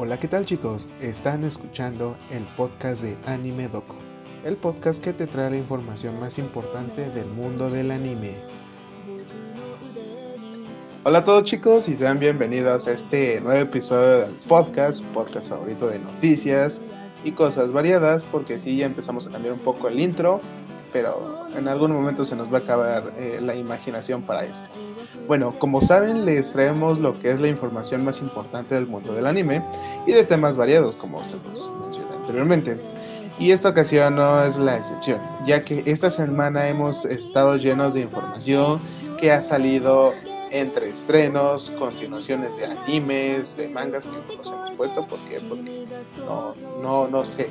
Hola, ¿qué tal chicos? Están escuchando el podcast de Anime Doco, el podcast que te trae la información más importante del mundo del anime. Hola a todos chicos y sean bienvenidos a este nuevo episodio del podcast, podcast favorito de noticias y cosas variadas, porque sí, ya empezamos a cambiar un poco el intro, pero en algún momento se nos va a acabar eh, la imaginación para esto. Bueno, como saben, les traemos lo que es la información más importante del mundo del anime y de temas variados, como se los mencioné anteriormente. Y esta ocasión no es la excepción, ya que esta semana hemos estado llenos de información que ha salido entre estrenos, continuaciones de animes, de mangas que no nos hemos puesto porque, porque no, no, no sé.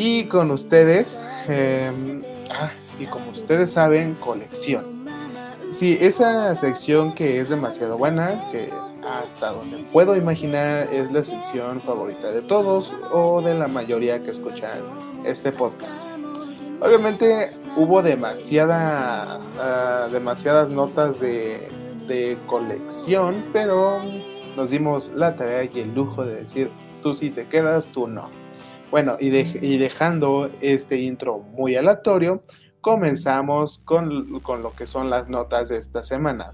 Y con ustedes, em, ah, y como ustedes saben, colección. Sí, esa sección que es demasiado buena, que hasta donde puedo imaginar es la sección favorita de todos o de la mayoría que escuchan este podcast. Obviamente hubo demasiada, ah, demasiadas notas de, de colección, pero nos dimos la tarea y el lujo de decir, tú sí te quedas, tú no. Bueno, y, y dejando este intro muy aleatorio, comenzamos con, lo que son las notas de esta semana.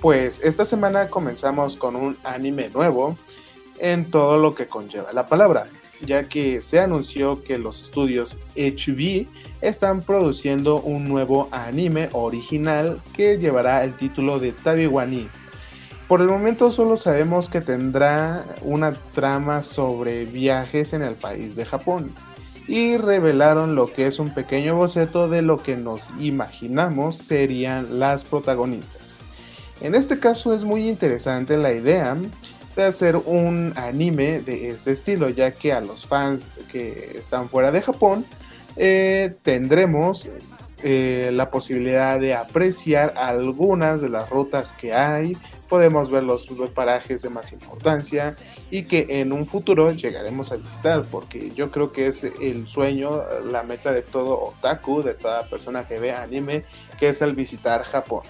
Pues esta semana comenzamos con un anime nuevo en todo lo que conlleva la palabra, ya que se anunció que los estudios HB están produciendo un nuevo anime original que llevará el título de Tabiwani. Por el momento solo sabemos que tendrá una trama sobre viajes en el país de Japón y revelaron lo que es un pequeño boceto de lo que nos imaginamos serían las protagonistas. En este caso es muy interesante la idea de hacer un anime de este estilo, ya que a los fans que están fuera de Japón eh, tendremos eh, la posibilidad de apreciar algunas de las rutas que hay, podemos ver los parajes de más importancia y que en un futuro llegaremos a visitar, porque yo creo que es el sueño, la meta de todo otaku, de toda persona que vea anime, que es el visitar Japón.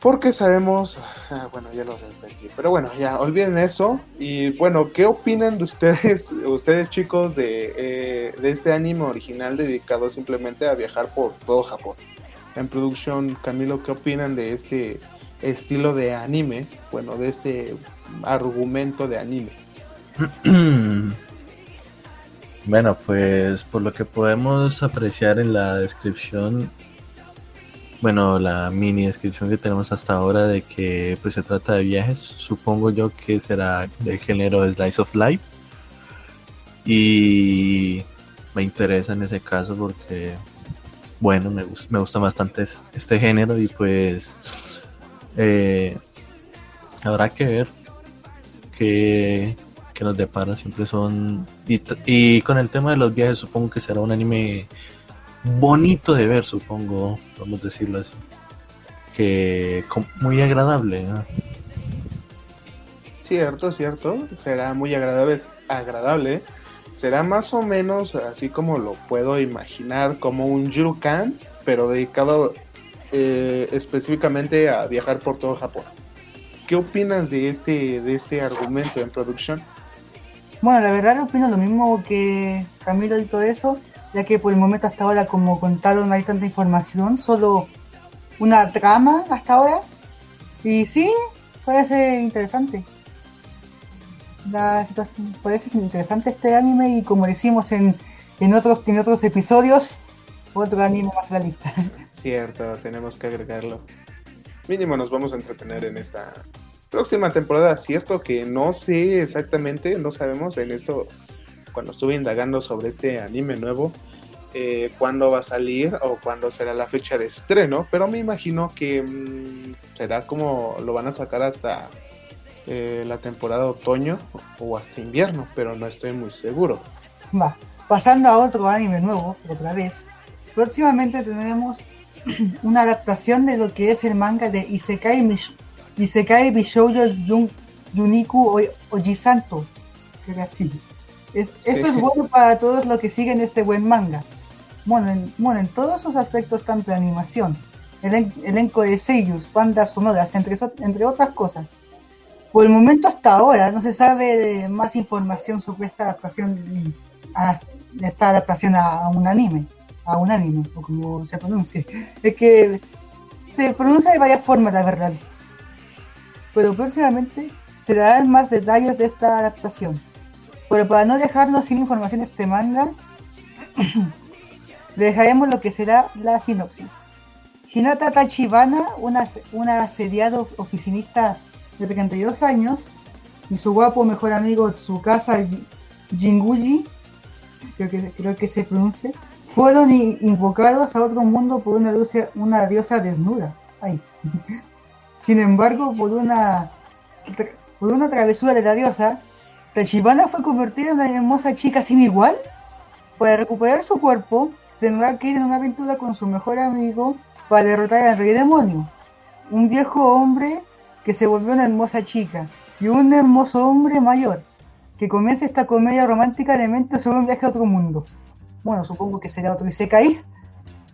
Porque sabemos, ah, bueno, ya lo repetí, pero bueno, ya olviden eso. Y bueno, ¿qué opinan de ustedes, ustedes chicos, de, eh, de este anime original dedicado simplemente a viajar por todo Japón? En producción, Camilo, ¿qué opinan de este estilo de anime? Bueno, de este argumento de anime. Bueno, pues por lo que podemos apreciar en la descripción, bueno, la mini descripción que tenemos hasta ahora de que pues se trata de viajes, supongo yo que será del género Slice of Life. Y me interesa en ese caso porque, bueno, me, me gusta bastante este género y pues eh, habrá que ver que que nos depara siempre son... Y, con el tema de los viajes supongo que será un anime bonito de ver, supongo, vamos a decirlo así. Que muy agradable. Cierto, cierto, será muy agradable, agradable. Será más o menos así como lo puedo imaginar, como un Yurukan, pero dedicado eh, específicamente a viajar por todo Japón. ¿Qué opinas de este, de este argumento en producción? Bueno, la verdad opino lo mismo que Camilo y todo eso, ya que por el momento hasta ahora, como contaron, hay tanta información, solo una trama hasta ahora. Y sí, parece interesante. La situación parece interesante este anime y como decimos en, en otros en otros episodios, otro anime más a la lista. Cierto, tenemos que agregarlo. Mínimo nos vamos a entretener en esta próxima temporada, cierto que no sé exactamente, no sabemos en esto, cuando estuve indagando sobre este anime nuevo, eh, cuándo va a salir o cuándo será la fecha de estreno, pero me imagino que mm, será como lo van a sacar hasta eh, la temporada otoño o hasta invierno, pero no estoy muy seguro. Va, pasando a otro anime nuevo, otra vez, próximamente tendremos una adaptación de lo que es el manga de Isekai Isekai Bishoujo Yun, Yuniku Ojisanto. Que así. Esto es bueno para todos los que siguen este buen manga. Bueno en, bueno, en todos sus aspectos, tanto de animación, el elenco de seiyus, bandas sonoras, entre, entre otras cosas. por el momento hasta ahora no se sabe más información sobre esta adaptación a esta adaptación a, un anime, a un anime, o como se pronuncia. Es que se pronuncia de varias formas, la verdad. Pero próximamente se darán más detalles de esta adaptación. Pero para no dejarnos sin información este manga, le dejaremos lo que será la sinopsis. Hinata Tachibana, una, una asediada oficinista de 32 años, y su guapo mejor amigo Tsukasa Jinguji, creo que, creo que se pronuncia, fueron invocados a otro mundo por una diosa, una diosa desnuda. Sin embargo, por una, por una travesura de la diosa, Tachibana fue convertida en una hermosa chica sin igual. Para recuperar su cuerpo, tendrá que ir en una aventura con su mejor amigo para derrotar al rey demonio, un viejo hombre que se volvió una hermosa chica, y un hermoso hombre mayor, que comienza esta comedia romántica de mente sobre un viaje a otro mundo. Bueno, supongo que será otro Isekai.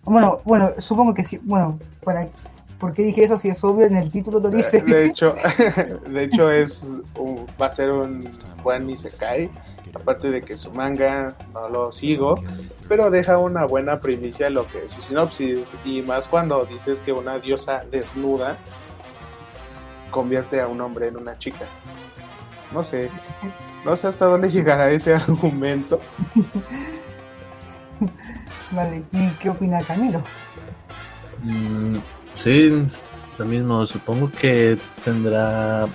Bueno, bueno, supongo que sí. Bueno, para ¿Por qué dije eso si es obvio en el título lo dice? De hecho, de hecho es va a ser un buen Isekai, aparte de que su manga no lo sigo, pero deja una buena primicia lo que es su sinopsis y más cuando dices que una diosa desnuda convierte a un hombre en una chica. No sé, no sé hasta dónde llegará ese argumento. Vale, ¿y qué opina Camilo? Mm, Sí, lo mismo. Supongo que tendrá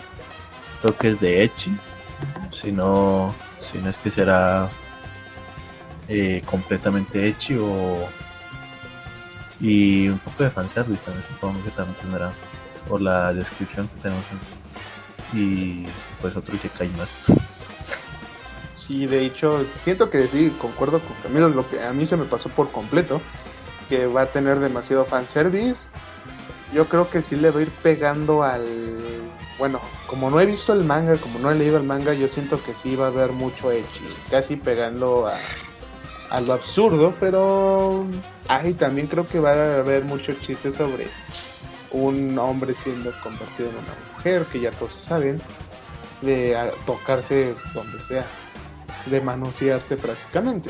toques de Echi. Si no, si no es que será eh, completamente Echi o. Y un poco de fanservice también supongo que también tendrá por la descripción que tenemos. Y pues otro dice que hay más. Sí, de hecho, siento que sí, concuerdo con Camilo, lo que a mí se me pasó por completo, que va a tener demasiado fanservice. Yo creo que sí le va a ir pegando al... Bueno, como no he visto el manga, como no he leído el manga, yo siento que sí va a haber mucho Echi, casi pegando a, a lo absurdo, pero... Ay, también creo que va a haber mucho chiste sobre un hombre siendo convertido en una mujer, que ya todos saben, de tocarse donde sea, de manosearse prácticamente.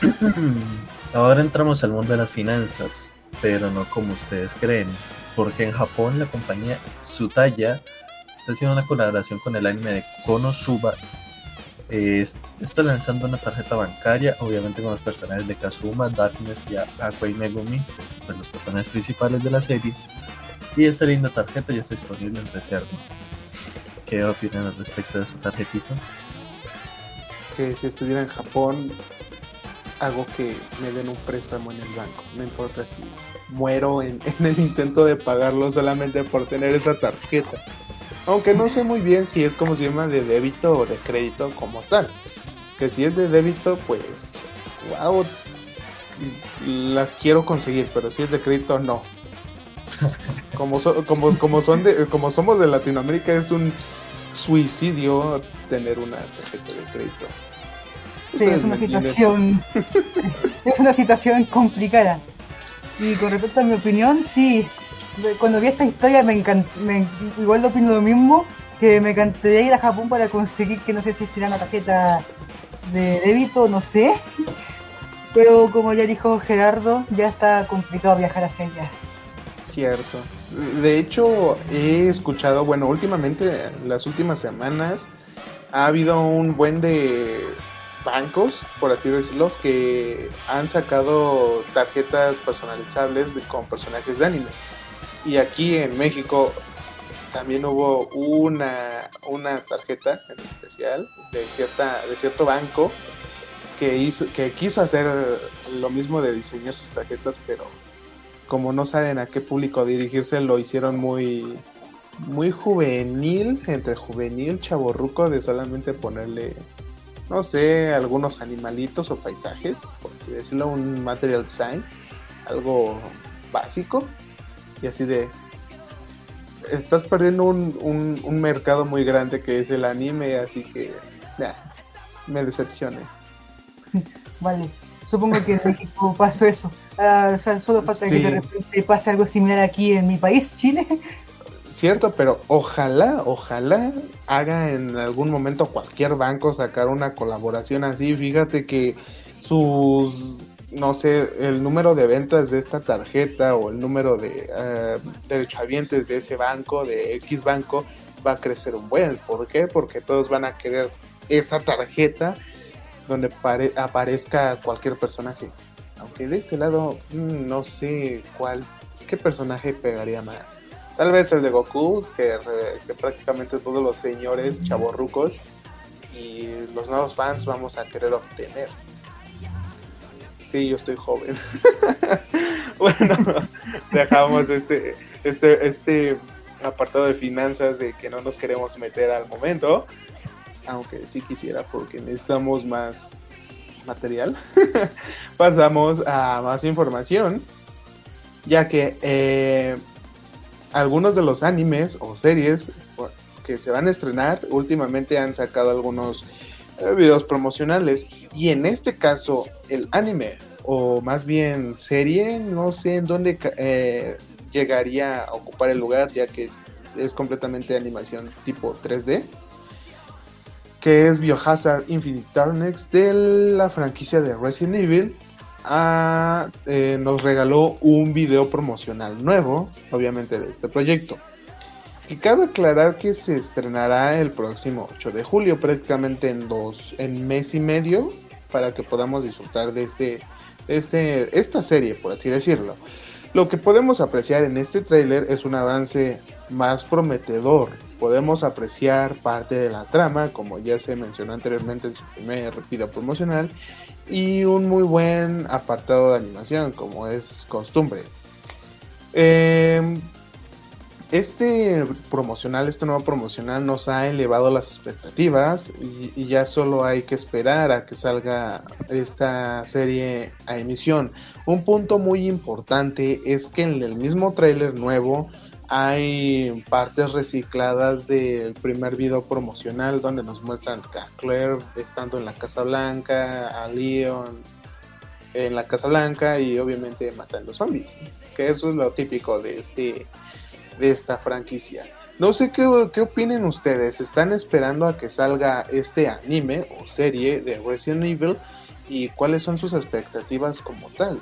Ahora entramos al mundo de las finanzas pero no como ustedes creen, porque en Japón la compañía Tsutaya está haciendo una colaboración con el anime de Konosuba. está lanzando una tarjeta bancaria, obviamente con los personajes de Kazuma, Darkness y Aqua y Megumi, pues los personajes principales de la serie. Y esta linda tarjeta ya está disponible en reserva. ¿Qué opinan al respecto de esta tarjetita? Que si estuviera en Japón hago que me den un préstamo en el banco. No importa si muero en, el intento de pagarlo solamente por tener esa tarjeta. Aunque no sé muy bien si es como se llama de débito o de crédito como tal. Que si es de débito, pues, wow, la quiero conseguir, pero si es de crédito, no. Como, como, como, son de, como somos de Latinoamérica, es un suicidio tener una tarjeta de crédito. Sí, es una situación. es una situación complicada. Y con respecto a mi opinión, sí. Cuando vi esta historia me encantó. igual lo opino lo mismo. Que me encantaría ir a Japón para conseguir que no sé si será una tarjeta de débito, no sé. Pero como ya dijo Gerardo, ya está complicado viajar hacia allá. Cierto. De hecho, he escuchado, bueno, últimamente, las últimas semanas, ha habido un buen de bancos, por así decirlo, que han sacado tarjetas personalizables con personajes de anime. Y aquí en México también hubo una, una tarjeta en especial de, cierta, de cierto banco que, hizo, que quiso hacer lo mismo de diseñar sus tarjetas, pero como no saben a qué público dirigirse, lo hicieron muy, muy juvenil, entre juvenil, chaborruco, de solamente ponerle no sé, algunos animalitos o paisajes, por así decirlo, un material design, algo básico, y así de, estás perdiendo un, un, mercado muy grande que es el anime, así que ya, me decepcioné. Vale, supongo que en México pasó eso. O sea, solo falta que de repente pase algo similar aquí en mi país, Chile. Cierto, pero ojalá, ojalá haga en algún momento cualquier banco sacar una colaboración así. Fíjate que sus, no sé, el número de ventas de esta tarjeta o el número de uh, derechohabientes de ese banco, de X banco, va a crecer un buen. ¿Por qué? Porque todos van a querer esa tarjeta donde aparezca cualquier personaje. Aunque de este lado, mm, no sé cuál, qué personaje pegaría más. Tal vez el de Goku, que, que prácticamente todos los señores chavorrucos y los nuevos fans vamos a querer obtener. Sí, yo estoy joven. bueno, dejamos este, este, este apartado de finanzas de que no nos queremos meter al momento. Aunque sí quisiera porque necesitamos más material. Pasamos a más información. Ya que eh, algunos de los animes o series que se van a estrenar últimamente han sacado algunos eh, videos promocionales. Y en este caso el anime o más bien serie no sé en dónde eh, llegaría a ocupar el lugar ya que es completamente animación tipo 3D que es Biohazard Infinite Darkness de la franquicia de Resident Evil eh, nos regaló un video promocional nuevo, obviamente de este proyecto. Y cabe aclarar que se estrenará el próximo 8 de julio, prácticamente en dos, en mes y medio, para que podamos disfrutar de este, este, esta serie, por así decirlo. Lo que podemos apreciar en este tráiler es un avance más prometedor. Podemos apreciar parte de la trama, como ya se mencionó anteriormente en su primer video promocional, y un muy buen apartado de animación, como es costumbre. Em, este promocional, este nuevo promocional nos ha elevado las expectativas y, ya solo hay que esperar a que salga esta serie a emisión. Un punto muy importante es que en el mismo tráiler nuevo hay partes recicladas del primer video promocional donde nos muestran a Claire estando en la Casa Blanca, a Leon en la Casa Blanca y obviamente matando zombies, que eso es lo típico de este de esta franquicia. No sé qué, qué opinen ustedes, ¿están esperando a que salga este anime o serie de Resident Evil y cuáles son sus expectativas como tal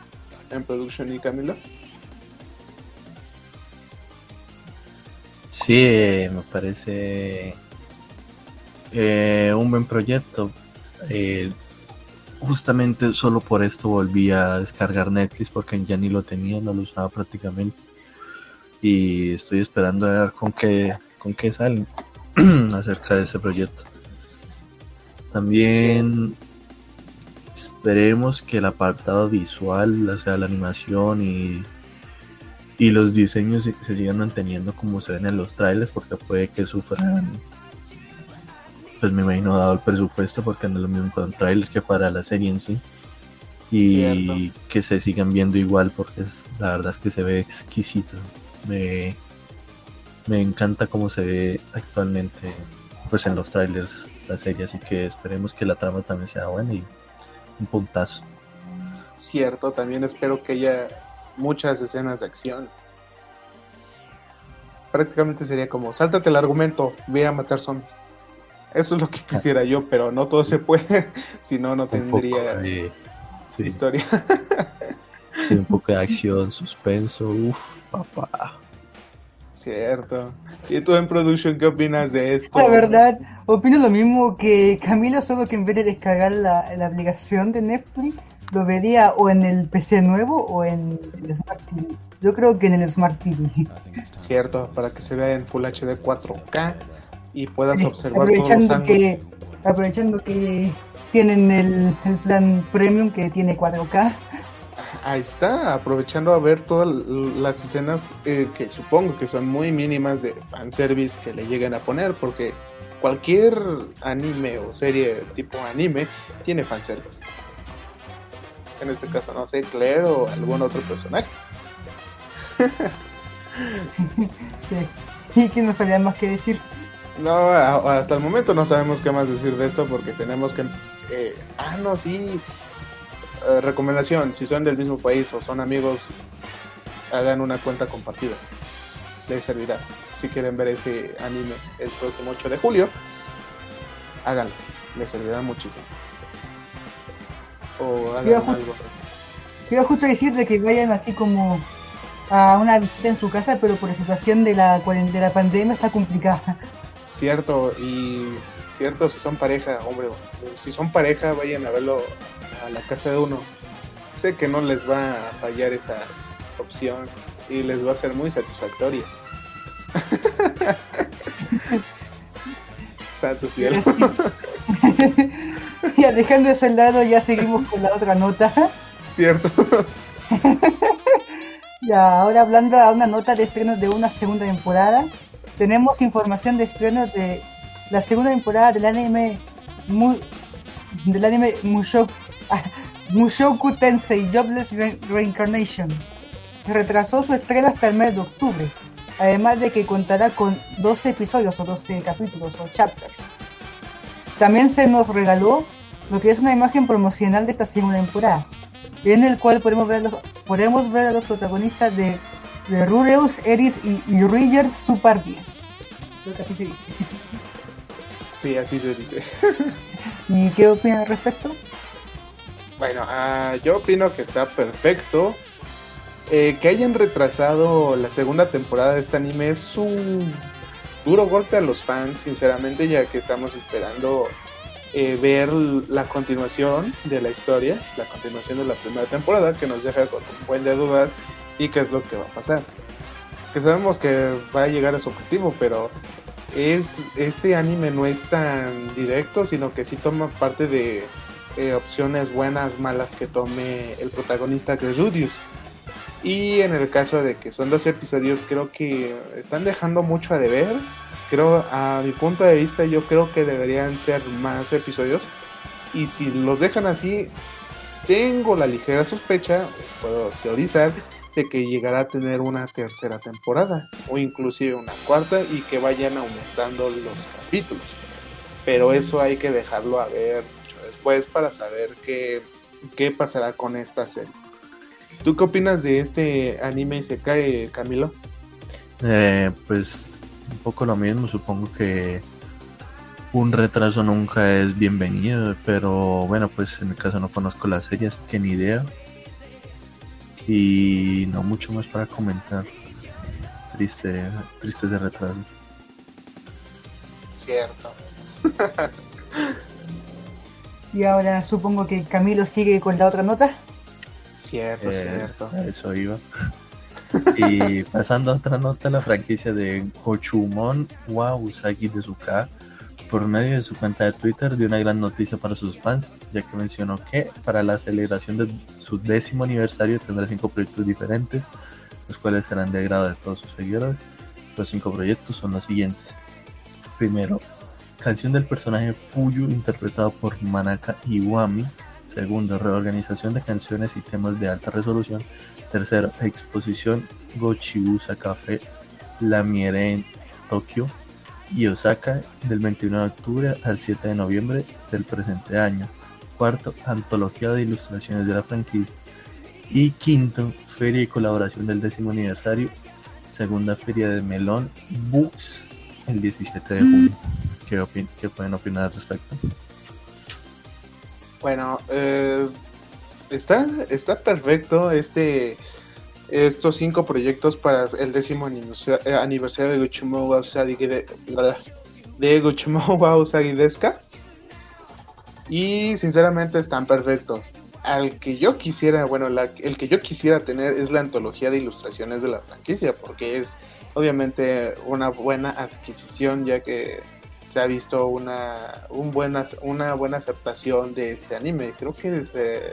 en producción y Camilo? Sí, me parece eh, un buen proyecto. Eh, justamente solo por esto volví a descargar Netflix porque ya ni lo tenía, no lo usaba prácticamente. Y estoy esperando a ver con qué, con qué salen acerca de este proyecto. También esperemos que el apartado visual, o sea, la animación y y los diseños se, sigan manteniendo como se ven en los trailers porque puede que sufran pues me imagino dado el presupuesto porque no es lo mismo para un trailer que para la serie en sí. Y que se sigan viendo igual porque la verdad es que se ve exquisito. Me, me encanta cómo se ve actualmente pues en los trailers esta serie así que esperemos que la trama también sea buena y un puntazo. Cierto también espero que ella muchas escenas de acción. Prácticamente sería como, sáltate el argumento, ve a matar zombies. Eso es lo que quisiera yo, pero no todo se puede, si no, no tendría historia. sí, un poco de acción, suspenso, uff, papá. Cierto. ¿Y tú en Production qué opinas de esto? La verdad, opino lo mismo que Camilo, solo que en vez de descargar la, la aplicación de Netflix, lo vería o en el PC nuevo o en el Smart TV. Yo creo que en el Smart TV. Cierto, para que se vea en Full HD 4K y puedas observar aprovechando todos los que Aprovechando que tienen el, el plan premium que tiene 4K. Ahí está, aprovechando a ver todas las escenas eh, que supongo que son muy mínimas de fanservice que le lleguen a poner, porque cualquier anime o serie tipo anime tiene fanservice en este caso, no sé, Claire o algún otro personaje. Y que no sabían más que decir. No, hasta el momento no sabemos qué más decir de esto porque tenemos que... Eh, ah, no, sí. Eh, recomendación, si son del mismo país o son amigos, hagan una cuenta compartida. Les servirá. si quieren ver ese anime el próximo 8 de julio, háganlo, les servirá muchísimo. O hagan algo. Quiero justo decirte que vayan así como a una visita en su casa, pero por la situación de la, de la pandemia está complicada. Cierto, y cierto, si son pareja, hombre, si son pareja, vayan a verlo a la casa de uno. Sé que no les va a fallar esa opción y les va a ser muy satisfactoria. Santo cielo. y dejando eso al lado, ya seguimos con la otra nota. Cierto. ya, ahora hablando a una nota de estrenos de una segunda temporada, tenemos información de estrenos de la segunda temporada del anime del anime Mushoku, Mushoku Tensei Jobless Reincarnation. Retrasó su estreno hasta el mes de octubre, además de que contará con 12 episodios o 12 capítulos o chapters. También se nos regaló lo que es una imagen promocional de esta segunda temporada, en el cual podemos ver, los, podemos ver a los protagonistas de, de Rureus, Eris y, y Riger Supardia. Creo que así se dice. Sí, así se dice. ¿Y qué opinas al respecto? Bueno, uh, yo opino que está perfecto. Eh, que hayan retrasado la segunda temporada de este anime es un duro golpe a los fans, sinceramente, ya que estamos esperando eh, ver la continuación de la historia, la continuación de la primera temporada, que nos deja con un buen de dudas y qué es lo que va a pasar. Que sabemos que va a llegar a su objetivo, pero es este anime no es tan directo, sino que sí toma parte de eh, opciones buenas, malas que tome el protagonista que es Rudius. Y en el caso de que son dos episodios, creo que están dejando mucho a deber. Creo, a mi punto de vista, yo creo que deberían ser más episodios. Y si los dejan así, tengo la ligera sospecha, puedo teorizar, de que llegará a tener una tercera temporada o inclusive una cuarta y que vayan aumentando los capítulos. Pero eso hay que dejarlo a ver mucho después para saber qué, qué pasará con esta serie. ¿Tú qué opinas de este anime y se cae, Camilo? Eh, pues un poco lo mismo, supongo que un retraso nunca es bienvenido, pero bueno, pues en el caso no conozco la serie, así que ni idea. Y no mucho más para comentar. Triste, triste ese retraso. Cierto. y ahora supongo que Camilo sigue con la otra nota. Cierto, eh, cierto. Eso iba. y pasando a otra nota, la franquicia de Gochumon wa Usagi de Suka por medio de su cuenta de Twitter dio una gran noticia para sus fans, ya que mencionó que para la celebración de su décimo aniversario tendrá cinco proyectos diferentes, los cuales serán de agrado de todos sus seguidores. Los cinco proyectos son los siguientes. Primero, canción del personaje Fuyu interpretado por Manaka Iwami. Segundo, reorganización de canciones y temas de alta resolución. Tercero, exposición Gochiusa Café La Miere en Tokio y Osaka del 21 de octubre al 7 de noviembre del presente año. Cuarto, antología de ilustraciones de la franquicia. Y quinto, feria y colaboración del décimo aniversario, segunda feria de Melón Books el 17 de julio. ¿Qué, ¿Qué pueden opinar al respecto? Bueno, eh, está, está perfecto este estos cinco proyectos para el décimo eh, aniversario de Guchumo Usagi de, de Y sinceramente están perfectos. Al que yo quisiera, bueno, el que yo quisiera tener es la antología de ilustraciones de la franquicia, porque es obviamente una buena adquisición, ya que se ha visto una, un buena, una buena aceptación de este anime. Creo que se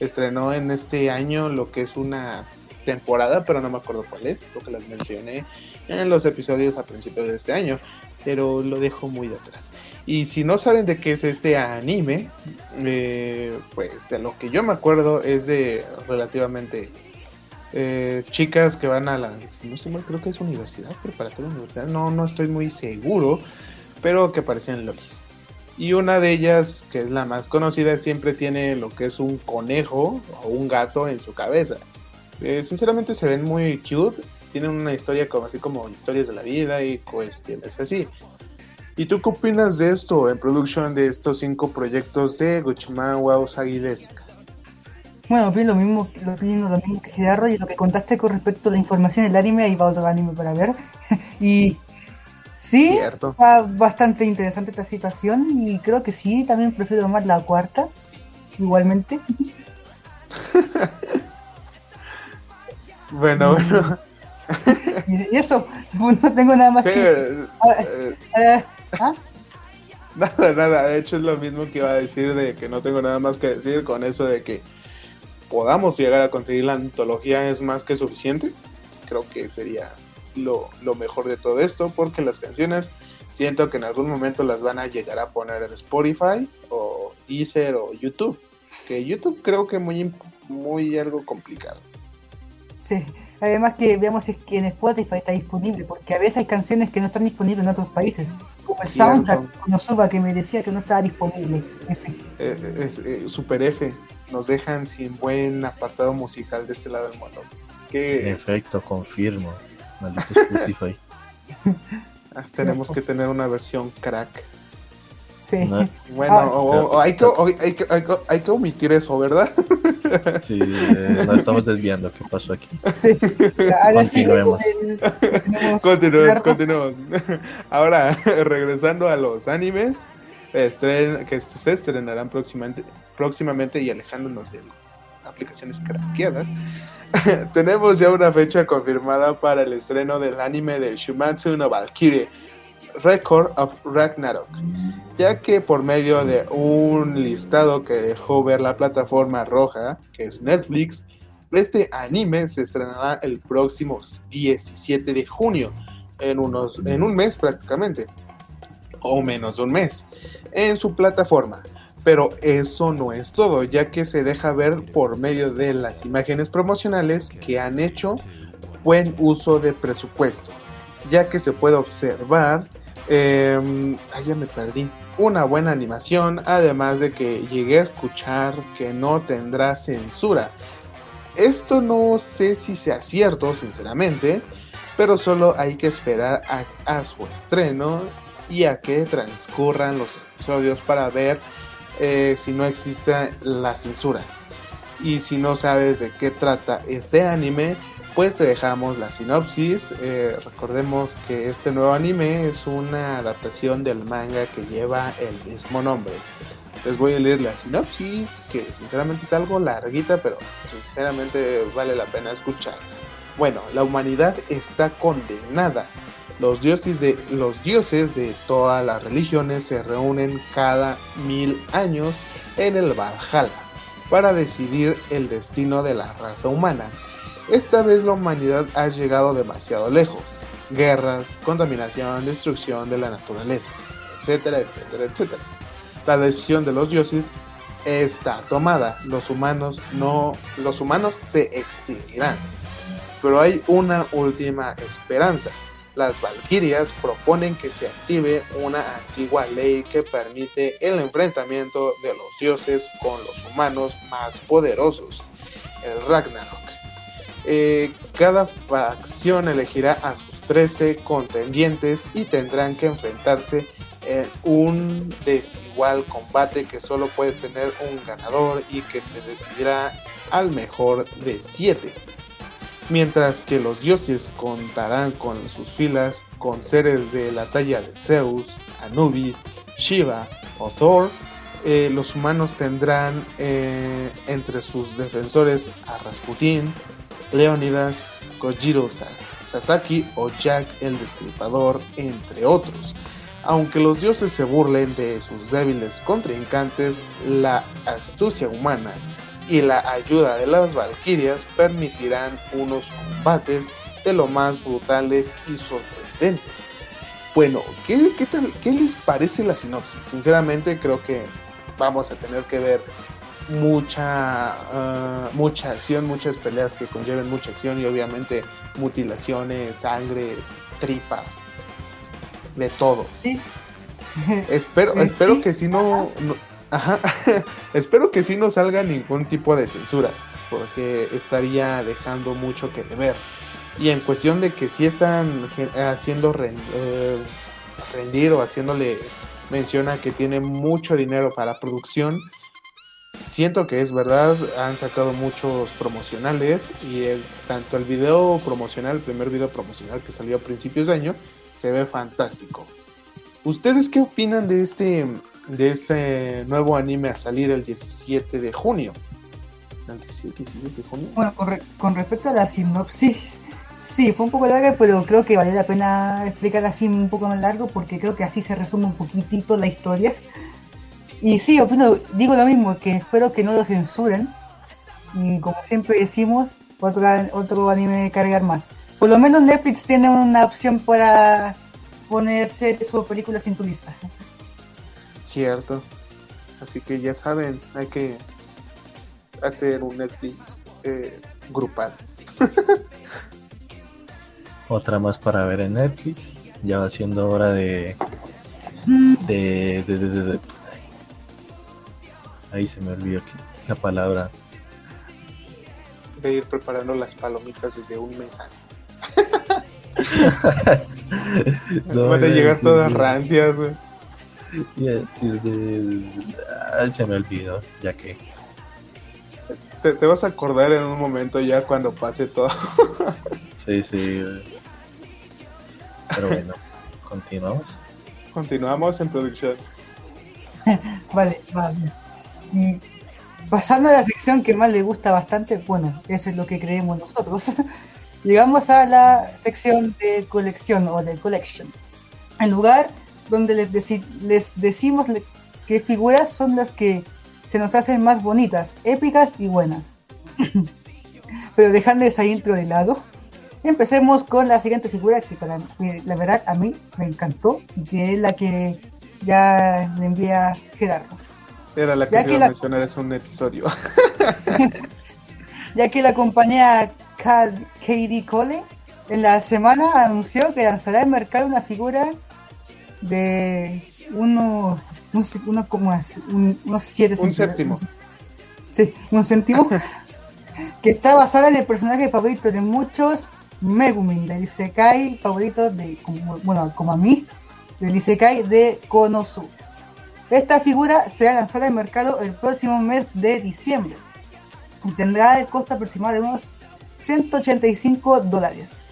estrenó en este año lo que es una temporada, pero no me acuerdo cuál es, creo que las mencioné en los episodios a principios de este año, pero lo dejo muy de atrás. Y si no saben de qué es este anime, eh, pues de lo que yo me acuerdo es de relativamente eh, chicas que van a la, no estoy mal, creo que es universidad, preparatoria universidad, no, no estoy muy seguro, pero que parecían Lolis. Y una de ellas, que es la más conocida, siempre tiene lo que es un conejo o un gato en su cabeza. Eh, sinceramente se ven muy cute. tienen una historia como así como historias de la vida y cuestiones así. ¿Y tú qué opinas de esto en producción de estos cinco proyectos de Guchman Wow Desk? Bueno, opino lo mismo, lo, opino lo mismo que Gerardo y lo que contaste con respecto a la información del anime, ahí va otro anime para ver. y sí, Cierto. va bastante interesante esta situación y creo que sí, también prefiero más la cuarta, igualmente. bueno, bueno. y eso, no tengo nada más Sí, que decir. eh, Eh, ¿ah? Nada, nada, de hecho es lo mismo que iba a decir de que no tengo nada más que decir con eso de que podamos llegar a conseguir la antología es más que suficiente. Creo que sería lo, lo mejor de todo esto porque las canciones siento que en algún momento las van a llegar a poner en Spotify o Deezer o YouTube. Que YouTube creo que muy, muy algo complicado. Sí. Además que veamos si es que en Spotify está disponible, porque a veces hay canciones que no están disponibles en otros países, como el soundtrack Osuba que me decía que no estaba disponible. Ese. Eh, es, eh, Super F nos dejan sin buen apartado musical de este lado del mundo. En Que efecto, confirmo. Maldito Spotify. ah, tenemos que tener una versión crack. Sí. No, Bueno, Ah. o- o- o hay, que, o- hay, que, hay, que, hay que omitir eso, ¿verdad? sí, eh, nos estamos desviando. ¿Qué pasó aquí? Sí. Ahora sí, Continuemos. con el- continuemos. continuemos. Ahora, regresando a los animes estren- que se estrenarán próximamente, próximamente y alejándonos de aplicaciones craqueadas, tenemos ya una fecha confirmada para el estreno del anime de Shumatsu no Valkyrie, Record of Ragnarok, ya que por medio de un listado que dejó ver la plataforma roja, que es Netflix, este anime se estrenará el próximo 17 de junio, en, unos, en un mes prácticamente, o menos de un mes, en su plataforma. Pero eso no es todo, ya que se deja ver por medio de las imágenes promocionales que han hecho buen uso de presupuesto, ya que se puede observar, eh, ya me perdí, una buena animación, además de que llegué a escuchar que no tendrá censura. Esto no sé si sea cierto, sinceramente, pero solo hay que esperar a su estreno y a que transcurran los episodios para ver eh, si no existe la censura. Y si no sabes de qué trata este anime, pues te dejamos la sinopsis. Eh, recordemos que este nuevo anime es una adaptación del manga que lleva el mismo nombre. Les voy a leer la sinopsis, que sinceramente está algo larguita, pero sinceramente vale la pena escuchar. Bueno, la humanidad está condenada. Los dioses, de, los dioses de todas las religiones se reúnen cada mil años en el Valhalla para decidir el destino de la raza humana. Esta vez la humanidad ha llegado demasiado lejos. Guerras, contaminación, destrucción de la naturaleza, etcétera, etcétera, etcétera. La decisión de los dioses está tomada. Los humanos no, los humanos se extinguirán. Pero hay una última esperanza. Las Valquirias proponen que se active una antigua ley que permite el enfrentamiento de los dioses con los humanos más poderosos, el Ragnarok. Eh, cada facción elegirá a sus 13 contendientes y tendrán que enfrentarse en un desigual combate que solo puede tener un ganador y que se decidirá al mejor de 7 mientras que los dioses contarán con sus filas con seres de la talla de Zeus, Anubis, Shiva o Thor, eh, los humanos tendrán eh, entre sus defensores a Rasputin, Leonidas, Kojiro Sa- Sasaki o Jack el Destripador, entre otros. Aunque los dioses se burlen de sus débiles contrincantes, la astucia humana y la ayuda de las valquirias permitirán unos combates de lo más brutales y sorprendentes. Bueno, ¿qué, qué tal, ¿qué les parece la sinopsis? Sinceramente creo que vamos a tener que ver mucha, ah, mucha acción, muchas peleas que conlleven mucha acción y obviamente mutilaciones, sangre, tripas, de todo. Sí. Espero, espero que si no, no- ajá, espero que si no salga ningún tipo de censura, porque estaría dejando mucho que deber. Y en cuestión de que sí están haciendo eh, rendir o haciéndole menciona que tiene mucho dinero para producción. Siento que es verdad, han sacado muchos promocionales y tanto el video promocional, el primer video promocional que salió a principios de año, se ve fantástico. ¿Ustedes qué opinan de este, de este nuevo anime a salir el 17 de junio? ¿El 17, de junio? Bueno, con, respecto a la sinopsis, sí, fue un poco larga, pero creo que vale la pena explicarla así un poco más largo porque creo que así se resume un poquitito la historia. Y sí, opino, digo lo mismo, que espero que no lo censuren. Y como siempre decimos, otro, otro anime cargar más. Por lo menos Netflix tiene una opción para poner series o películas en tu lista. Cierto. Así que ya saben, hay que hacer un Netflix eh, grupal. Otra más para ver en Netflix. Ya va siendo hora de. De. de, de, ahí se me olvidó la palabra. De ir preparando las palomitas desde un mes antes. Van a llegar todas rancias, güey. Se me olvidó, ya que. Te, vas a acordar en un momento ya cuando pase todo. sí, sí. Pero bueno, continuamos. Continuamos en producción. vale, vale. Y pasando a la sección que más le gusta bastante, bueno, eso es lo que creemos nosotros. llegamos a la sección de colección o de collection. El lugar donde les, les decimos qué figuras son las que se nos hacen más bonitas, épicas y buenas. Pero dejando esa intro de lado, empecemos con la siguiente figura que para la verdad a mí me encantó y que es la que ya le envié a Gerardo. Era la que, iba a mencionar es un episodio. ya que la compañía Katie Cole en la semana anunció que lanzará al mercado una figura de uno, uno como un, unos 7 Un séptimo. Sí, un céntimo. que está basada en el personaje favorito de muchos, Megumin, del Isekai favorito de, como, bueno, como a mí, del Isekai de Konosu. Esta figura se va a lanzar al mercado el próximo mes de diciembre y tendrá el costo aproximado de unos 185 dólares.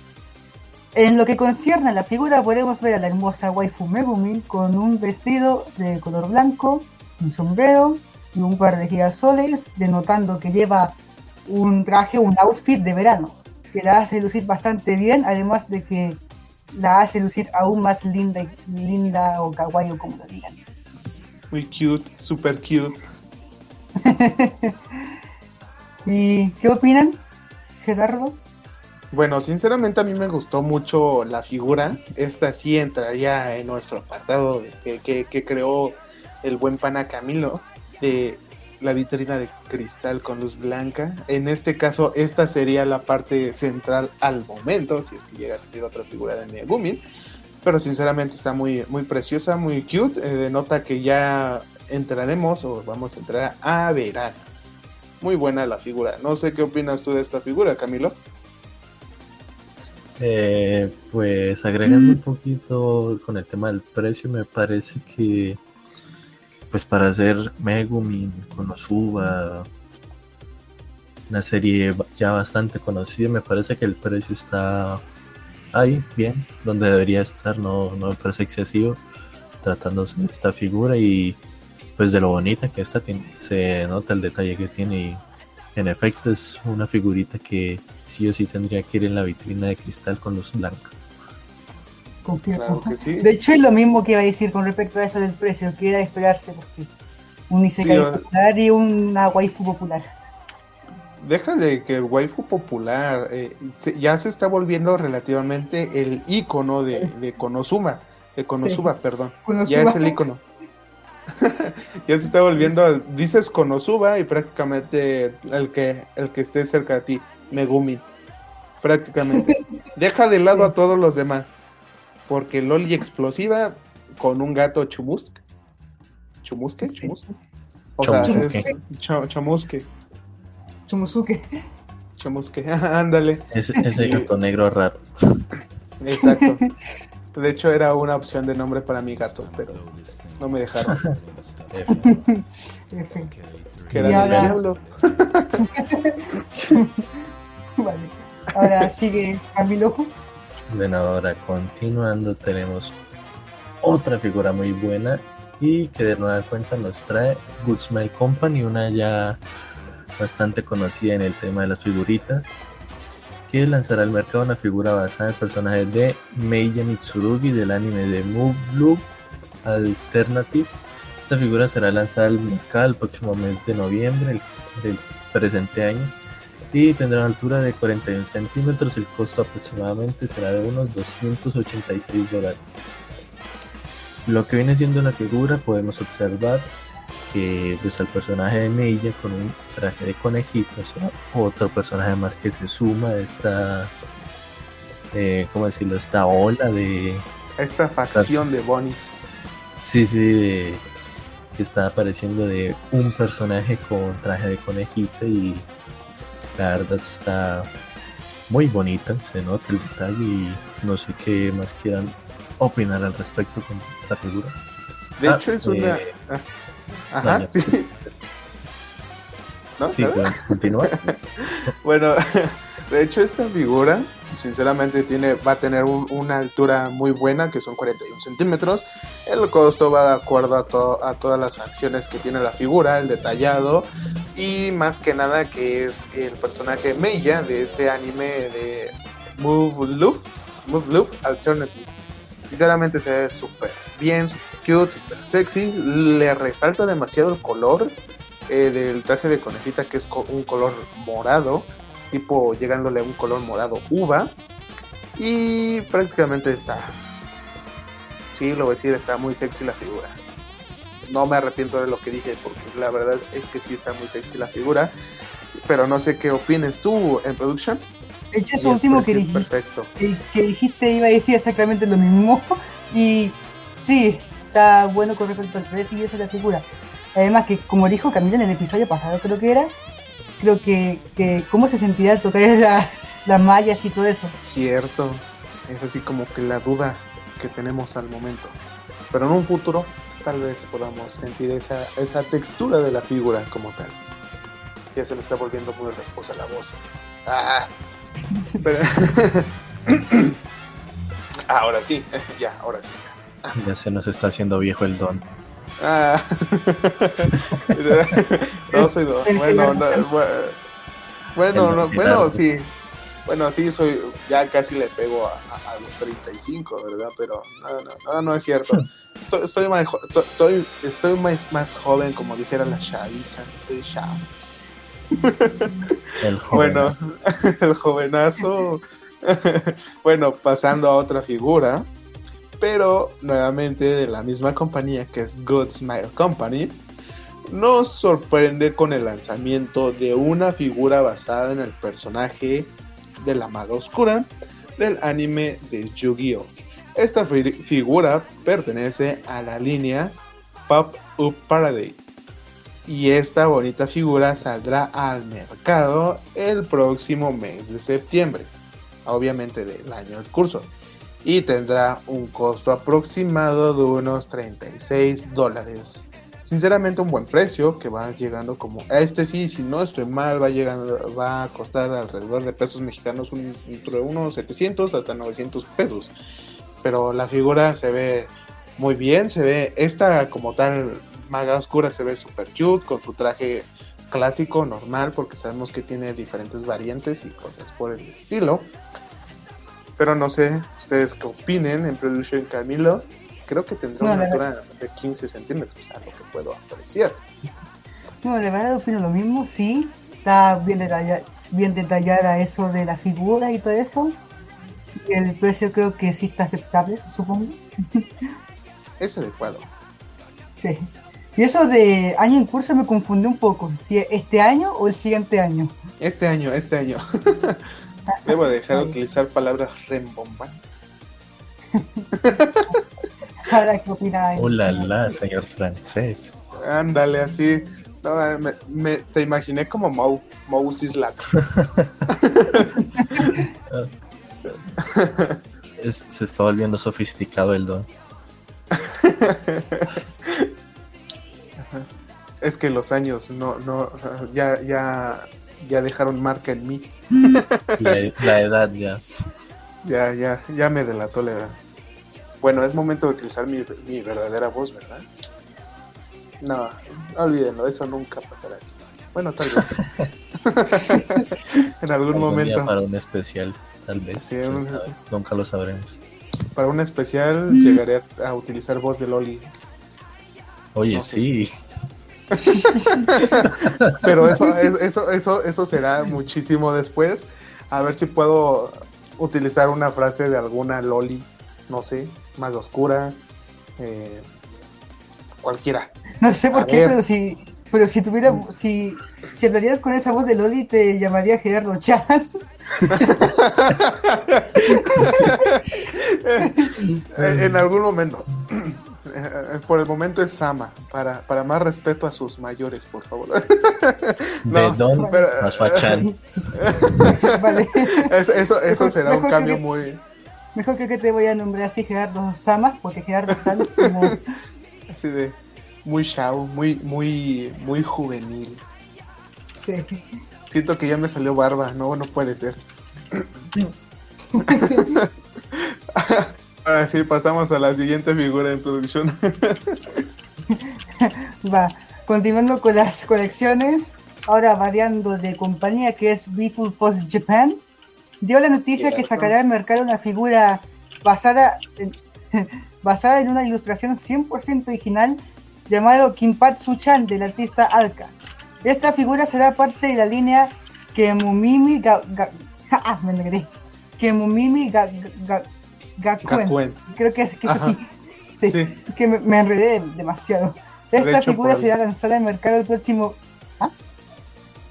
En lo que concierne a la figura podemos ver a la hermosa waifu Megumin con un vestido de color blanco, un sombrero y un par de girasoles, denotando que lleva un traje, un outfit de verano, que la hace lucir bastante bien, además de que la hace lucir aún más linda, linda o kawaii o como lo digan. Muy cute, super cute. ¿Y qué opinan? Gerardo? Bueno, sinceramente a mí me gustó mucho la figura. Esta sí entraría en nuestro apartado que, que, creó el buen pana Camilo de la vitrina de cristal con luz blanca. En este caso, esta sería la parte central al momento, si es que llega a salir otra figura de Megumin. Pero sinceramente está muy, muy preciosa, muy cute. Eh, denota que ya entraremos o vamos a entrar a verano muy buena la figura. No sé qué opinas tú de esta figura, Camilo. Eh, pues agregando un poquito con el tema del precio, me parece que pues para hacer Megumin, Konosuba, una serie ya bastante conocida, me parece que el precio está ahí, bien, donde debería estar, no, no me parece excesivo, tratándose de esta figura y pues de lo bonita que esta tiene, se nota el detalle que tiene y en efecto es una figurita que sí o sí tendría que ir en la vitrina de cristal con luz blanca. De hecho es lo mismo que iba a decir con respecto a eso del precio, que era esperarse porque un Isekai popular y una waifu popular. Deja de que el waifu popular eh, ya se está volviendo relativamente el icono de, de Konosuma, de Konosuba, perdón. Ya es el icono. ya se está volviendo, dices Konosuba y prácticamente el que, el que esté cerca de ti, Megumi. Prácticamente. Deja de lado a todos los demás. Porque Loli explosiva con un gato chumusk. ¿Chumuske? O sea, es Chumusuke. Chamusque, ándale. Ese, ese gato negro raro. Exacto. De hecho, era una opción de nombre para mi gato, pero no me dejaron. F. Que era Y ahora-. Vale. Ahora sigue Camilo. Bueno, ahora continuando tenemos otra figura muy buena y que de nueva cuenta nos trae Good Smile Company, una ya bastante conocida en el tema de las figuritas, lanzará al mercado una figura basada en el personaje de Meiya Mitsurugi del anime de Move Loop Alternative. Esta figura será lanzada al mercado el próximo mes de noviembre el- del presente año y tendrá una altura de 41 centímetros. El costo aproximadamente será de unos 286 dólares. Lo que viene siendo la figura, podemos observar que pues al personaje de Meiya con un traje de conejito, o sea, otro personaje más que se suma a esta, eh, ¿cómo decirlo? Esta ola de, Esta facción de Bonis. Sí, sí, de- que está apareciendo de un personaje con traje de conejita y la verdad está muy bonita, se nota el detalle y no sé qué más quieran opinar al respecto con esta figura. De Ah, hecho, es una. eh, Ajá, no, sí. ¿No? Sí, continúa. Bueno, de hecho esta figura, sinceramente, tiene, va a tener un- una altura muy buena, que son 41 centímetros. El costo va de acuerdo a, to- a todas las acciones que tiene la figura, el detallado, y más que nada que es el personaje Meiya de este anime de Move Loop, Move Loop Alternative. Sinceramente se ve súper bien, súper cute, súper sexy. Le resalta demasiado el color eh, del traje de conejita, que es un color morado, tipo llegándole a un color morado uva. Y prácticamente está. Sí, lo voy a decir, está muy sexy la figura. No me arrepiento de lo que dije, porque la verdad es que sí está muy sexy la figura. Pero no sé qué opines tú en production. De hecho, eso último que dijiste, perfecto. que, que dijiste iba a decir exactamente lo mismo. Y sí, está bueno con respecto al precio y esa es la figura. Además que, como dijo Camila en el episodio pasado, creo que era, creo que, que cómo se sentirá tocar la- las mallas y todo eso. Cierto. Es así como que la duda que tenemos al momento. Pero en un futuro tal vez podamos sentir esa, esa textura de la figura como tal. Ya se me está volviendo muy resposa la voz. Ah. Pero- ahora sí, ya, ahora sí. Ya se nos está haciendo viejo el don. Ah. no soy dos. Bueno, no, bu- bueno, no, bueno, sí. Bueno, sí, soy, ya casi le pego a, a- a los 35, ¿verdad? Pero no, no, no, no es cierto. Estoy, estoy, más, estoy, estoy más, más joven, como dijera la chaviza. Estoy chavo. El. Bueno, el jovenazo. bueno, pasando a otra figura, pero nuevamente de la misma compañía que es Good Smile Company, nos sorprende con el lanzamiento de una figura basada en el personaje de la maga oscura del anime de Yu-Gi-Oh! Esta fi- figura pertenece a la línea Pop Up Paradise y esta bonita figura saldrá al mercado el próximo mes de septiembre, obviamente del año en curso, y tendrá un costo aproximado de unos 36 dólares. Sinceramente un buen precio que va llegando como este sí, si no estoy mal, va llegando va a costar alrededor de pesos mexicanos entre unos 700 hasta 900 pesos. Pero la figura se ve muy bien, se ve esta como tal maga oscura se ve super cute con su traje clásico normal porque sabemos que tiene diferentes variantes y cosas por el estilo. Pero no sé, ustedes qué opinen en Production Camilo. Creo que tendrá No, una altura de 15 centímetros, a lo que puedo apreciar. No, la verdad opino lo mismo, sí. Está bien, detalla- bien detallada eso de la figura y todo eso. Y el precio creo que sí está aceptable, supongo. Es adecuado. Sí. Y eso de año en curso me confundió un poco. Si es este año o el siguiente año. Este año, este año. Debo dejar de utilizar palabras rembombantes. Ahora qué opina Hola, la, señor francés. Ándale, así. No, me, me- te imaginé como Moe, Moe se está volviendo sofisticado el don. Es que los años no, no, ya, ya, ya dejaron marca en mí. La, la edad ya. Ya, ya, ya me delató la edad. Bueno, es momento de utilizar mi, mi verdadera voz, ¿verdad? No, olvídenlo, eso nunca pasará. Bueno, tal vez. en algún Algún día momento. para un especial, tal vez. Sí, un- Nunca lo sabremos. Para un especial llegaré a, a utilizar voz de Loli. Oye, No sé. sí. Pero eso, es- eso, eso, eso será muchísimo después. A ver si puedo utilizar una frase de alguna Loli, no sé, más oscura, eh, cualquiera. No sé por A qué, ver. pero si, pero si tuviera, si, si hablarías con esa voz de Loli, te llamaría Gerardo Chan. En algún momento. Eh, Por el momento es Sama, para, para más respeto a sus mayores, por favor. De No, Don pero- a Chan. vale. Eso, eso, eso Mejor- será un cambio que- muy Mejor creo que te voy a nombrar así Gerardo Sama, porque Gerardo es como así de muy shao, muy, muy, muy juvenil. sí. Siento que ya me salió barba, no, no puede ser. Ahora sí, pasamos a la siguiente figura en producción. Va, continuando con las colecciones, ahora variando de compañía que es Beautiful Post Japan, dio la noticia que sacará al mercado una figura basada en, basada en una ilustración 100% original llamado Kinpatsu-chan del artista Alka. Esta figura será parte de la línea Kemumimi ga, ga- ah, me negré. Kemumimi ga, ga- Gakuen. Gakuen. Creo que es, que es así. Sí, Sí. que me, me enredé demasiado. Esta De hecho, figura por- será lanzada al mercado el próximo.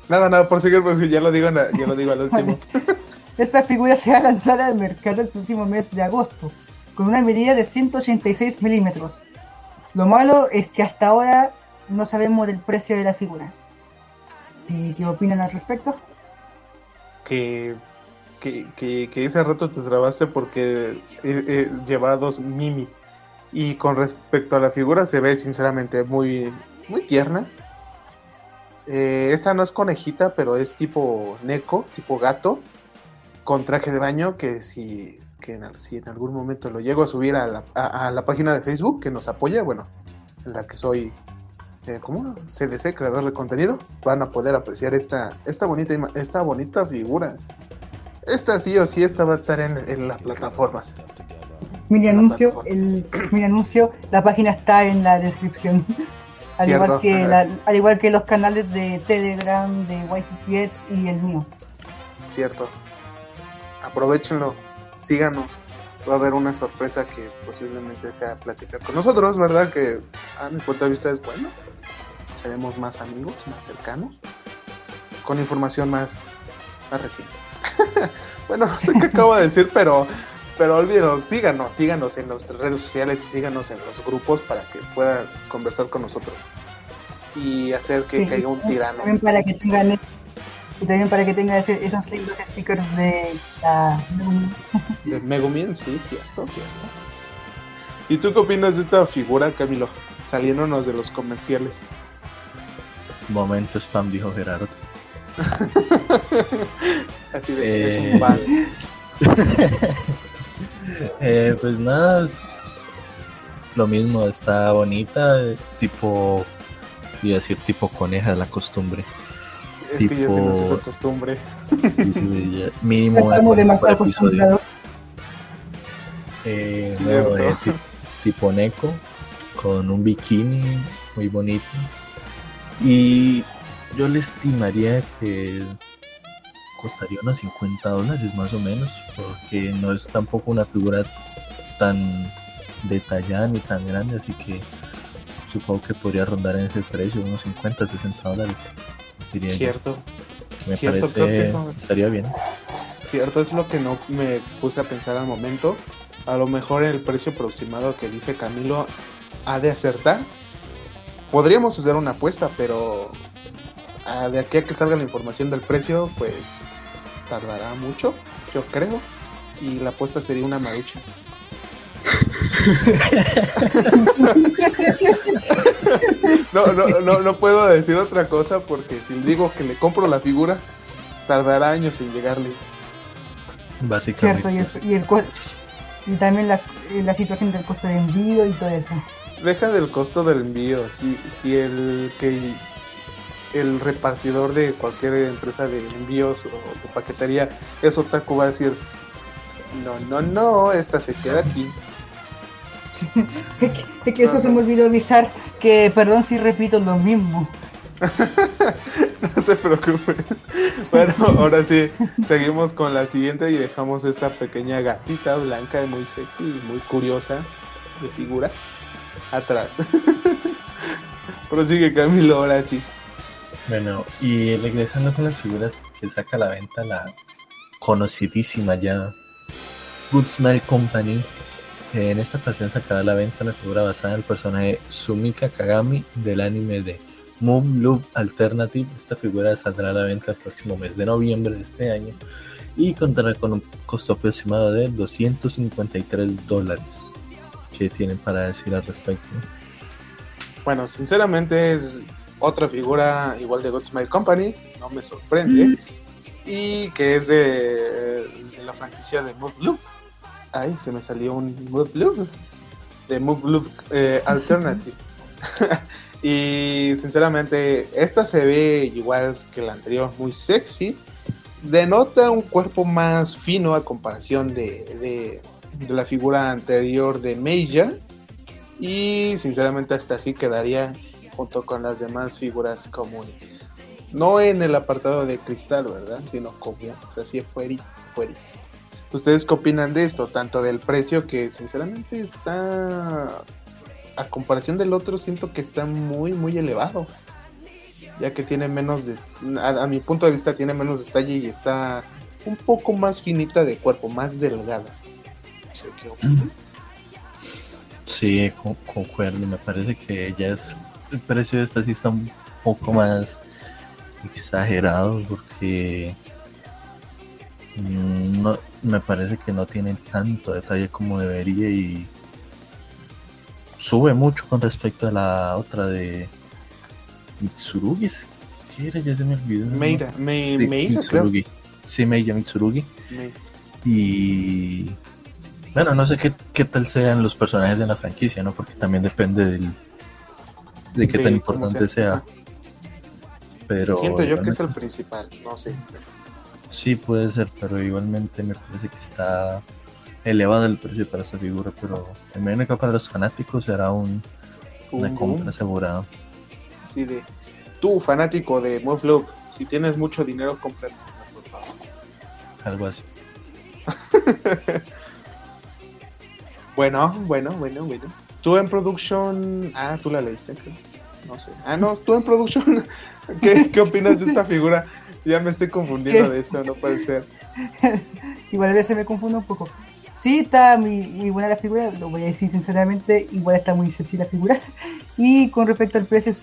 Nada, nada, por seguir, porque ya lo digo, en la- ya lo digo al último. Esta figura será lanzada al mercado el próximo mes de agosto, con una medida de 186 milímetros. Lo malo es que hasta ahora no sabemos del precio de la figura. ¿Y qué opinan al respecto? que, que, ese rato te trabaste porque eh, eh, lleva dos Mimi. Y con respecto a la figura se ve sinceramente muy, muy tierna. Eh, esta no es conejita, pero es tipo Neko, tipo gato, con traje de baño que si, que en, si en algún momento lo llego a subir a la, a, la página de Facebook que nos apoya, bueno, en la que soy eh, ¿cómo? CDC, creador de contenido, van a poder apreciar esta, esta, bonita, esta bonita figura. Esta sí o sí, esta va a estar en, en la plataforma. Mini La anuncio, el anuncio, la página está en la descripción. Al Cierto, igual, que ajá. la- al igual que los canales de Telegram, de YPX y el mío. Cierto. Aprovechenlo, síganos. Va a haber una sorpresa que posiblemente sea platicar con nosotros, ¿verdad? Que a mi punto de vista es bueno. Seremos más amigos, más cercanos, con información más, más reciente. bueno, no sé qué acabo de decir, pero, pero olvídalo, síganos, síganos en nuestras redes sociales y síganos en los grupos para que puedan conversar con nosotros y hacer que Sí, caiga un tirano. También para que tengan y también para que tengan ese- esos lindos stickers de la De Megumin, sí, cierto, cierto. ¿Y tú qué opinas de esta figura, Camilo? Saliéndonos de los comerciales. Momento spam, dijo Gerardo. Así de, Eh. es un ban. Eh, pues nada, lo mismo, está bonita, tipo, iba a decir tipo coneja de la costumbre. Es que ya se nos tipo- hizo costumbre. Sí, sí, ya- mínimo estamos demasiado acostumbrados. Eh, no, eh, ti- tipo Neko, con un bikini muy bonito. Y yo le estimaría que costaría unos 50 dólares más o menos, porque no es tampoco una figura tan detallada ni tan grande, así que supongo que podría rondar en ese precio, unos 50, 60 dólares. Diría Cierto, que me cierto, creo que parece eso- estaría bien. cierto, es lo que no me puse a pensar al momento. A lo mejor el precio aproximado que dice Camilo ha de acertar. podríamos hacer una apuesta, pero ah, de aquí a que salga la información del precio, pues tardará mucho, yo creo. Y la apuesta sería una marucha. no, no, no, no puedo decir otra cosa porque si le digo que le compro la figura, tardará años en llegarle. Básicamente. Cierto, y, el, y, el co- y también la, eh, la situación del costo de envío y todo eso. Deja del costo del envío, si, si el que el repartidor de cualquier empresa de envíos o de paquetería es otaku va a decir no, no, no, esta se queda aquí. Es que, que eso se me olvidó avisar que, perdón si repito lo mismo. No se preocupe. Bueno, ahora sí, seguimos con la siguiente y dejamos esta pequeña gatita blanca y muy sexy y muy curiosa de figura atrás. Prosigue Camilo, ahora sí. Bueno, y regresando con las figuras que saca a la venta la conocidísima ya Good Smile Company, en esta ocasión sacará a la venta una figura basada en el personaje Sumika Kagami del anime de Moon Loop Alternative. Esta figura saldrá a la venta el próximo mes de noviembre de este año y contará con un costo aproximado de 253 dólares. ¿Qué tienen para decir al respecto? Bueno, sinceramente es otra figura igual de God Smile Company, no me sorprende. Y que es de, de la franquicia de Move Loop. Ay, se me salió un Move Loop. De Move Loop eh, Alternative. y sinceramente, esta se ve igual que la anterior, muy sexy. Denota un cuerpo más fino a comparación de, de, de la figura anterior de Major. Y sinceramente hasta así quedaría junto con las demás figuras comunes. No en el apartado de cristal, ¿verdad? Sino como, o sea, así fuera, fuera. ¿Ustedes qué opinan de esto? Tanto del precio que sinceramente está, a comparación del otro, siento que está muy, muy elevado. Ya que tiene menos de, a, mi punto de vista tiene menos detalle y está un poco más finita de cuerpo, más delgada. Sí, con- concuerdo. Me parece que ya es. El precio de esta sí está un poco más exagerado porque. mm, No, me parece que no tiene tanto detalle como debería y. Sube mucho con respecto a la otra de. Mitsurugi. ¿Qué era? Ya se me olvidó. Meira, me, Sí, Meira, creo. Mitsurugi. Sí, Meira Mitsurugi. Y bueno, no sé qué, qué tal sean los personajes en la franquicia, ¿no? Porque también depende del, de qué tan importante sea. Pero Siento yo que es el principal, no sé. Sí, puede ser, pero igualmente me parece que está elevado el precio para esta figura, pero al menos que para los fanáticos será un, una Un compra boom, asegurada. así de tú, fanático de Move si tienes mucho dinero, compra. por favor. Algo así. Bueno, bueno, bueno, bueno. Tú en production. Ah, tú la leíste, creo. No sé. Ah, no, tú en production. ¿Qué, qué opinas de esta figura? Ya me estoy confundiendo ¿Qué? de esto, no puede ser. Igual a veces me confundo un poco. Sí, está muy, muy buena la figura, lo voy a decir sinceramente, igual está muy sexy la figura. Y con respecto al precio,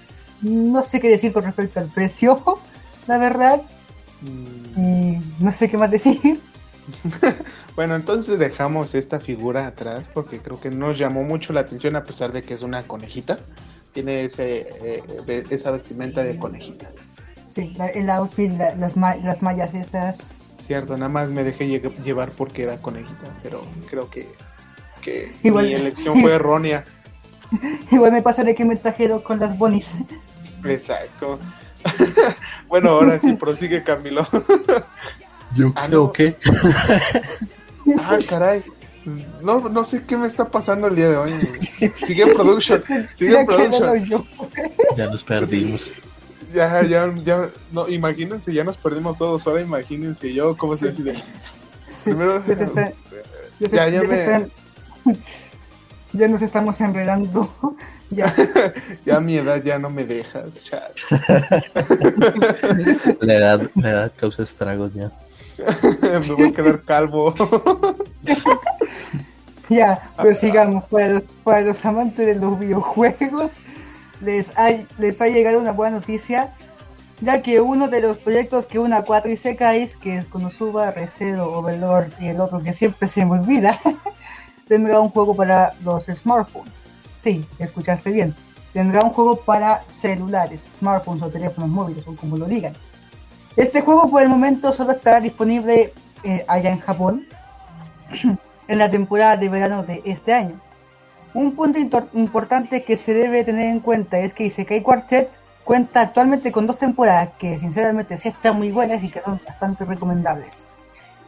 no sé qué decir con respecto al precio, la verdad, Mm, y no sé qué más decir. Bueno, entonces dejamos esta figura atrás porque creo que nos llamó mucho la atención a pesar de que es una conejita. Tiene ese, eh, ve- esa vestimenta de conejita. Sí, la- el outfit, la- las, ma- las mallas esas. Cierto, nada más me dejé lle- llevar porque era conejita, pero creo que, que Igual- mi elección fue errónea. Igual me pasa de que me exagero con las bonis. Exacto. bueno, ahora sí prosigue Camilo. Yo Ah, creo no. que ah, caray. No, no sé qué me está pasando el día de hoy. Sigue en production. Sigue production. ya nos perdimos. Ya, ya, ya. No, imagínense, ya nos perdimos todos. Ahora imagínense yo cómo se decide. Primero. Ya está- Ya, me- están- ya nos estamos enredando. Ya. Ya mi edad ya no me deja. chat. La edad, la edad causa estragos ya. me voy a quedar calvo. Ya, pero sigamos, para los, para los amantes de los videojuegos, les ha, les ha llegado una buena noticia, ya que uno de los proyectos que una 4 Isekais, que es Konosuba, Recedo, Overlord y el otro que siempre se me olvida, tendrá un juego para los smartphones. Sí, escuchaste bien. Tendrá un juego para celulares, smartphones o teléfonos móviles o como lo digan. Este juego por el momento solo estará disponible eh, allá en Japón en la temporada de verano de este año. Un punto importante que se debe tener en cuenta es que Isekai Quartet cuenta actualmente con dos temporadas que sinceramente sí están muy buenas y que son bastante recomendables.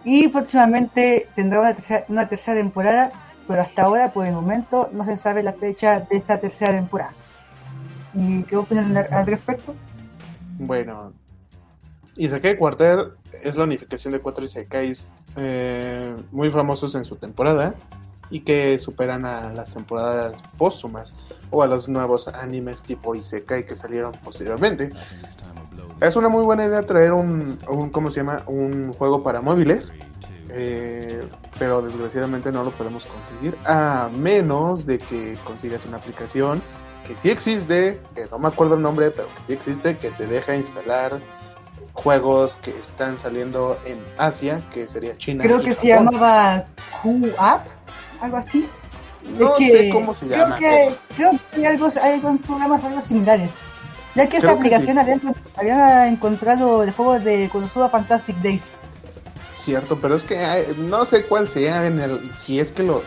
Y próximamente tendrá una tercera, una tercera temporada, pero hasta ahora por el momento no se sabe la fecha de esta tercera temporada. ¿Y qué opinan al respecto? Bueno, Isekai Quartet es la unificación de cuatro Isekais eh, muy famosos en su temporada y que superan a las temporadas póstumas o a los nuevos animes tipo Isekai que salieron posteriormente. Es una muy buena idea traer un, un ¿cómo se llama? Un juego para móviles, eh, pero desgraciadamente no lo podemos conseguir a menos de que consigas una aplicación que sí existe, que no me acuerdo el nombre, pero que sí existe, que te deja instalar juegos que están saliendo en Asia, que sería China. Creo que se llamaba Q-App algo así. No sé cómo se llama. Que, creo que hay, algo, hay programas algo similares. Ya que esa aplicación había, encontrado el juego de Konosuba Fantastic Days. Cierto, pero es que no sé cuál sea en el si es que lo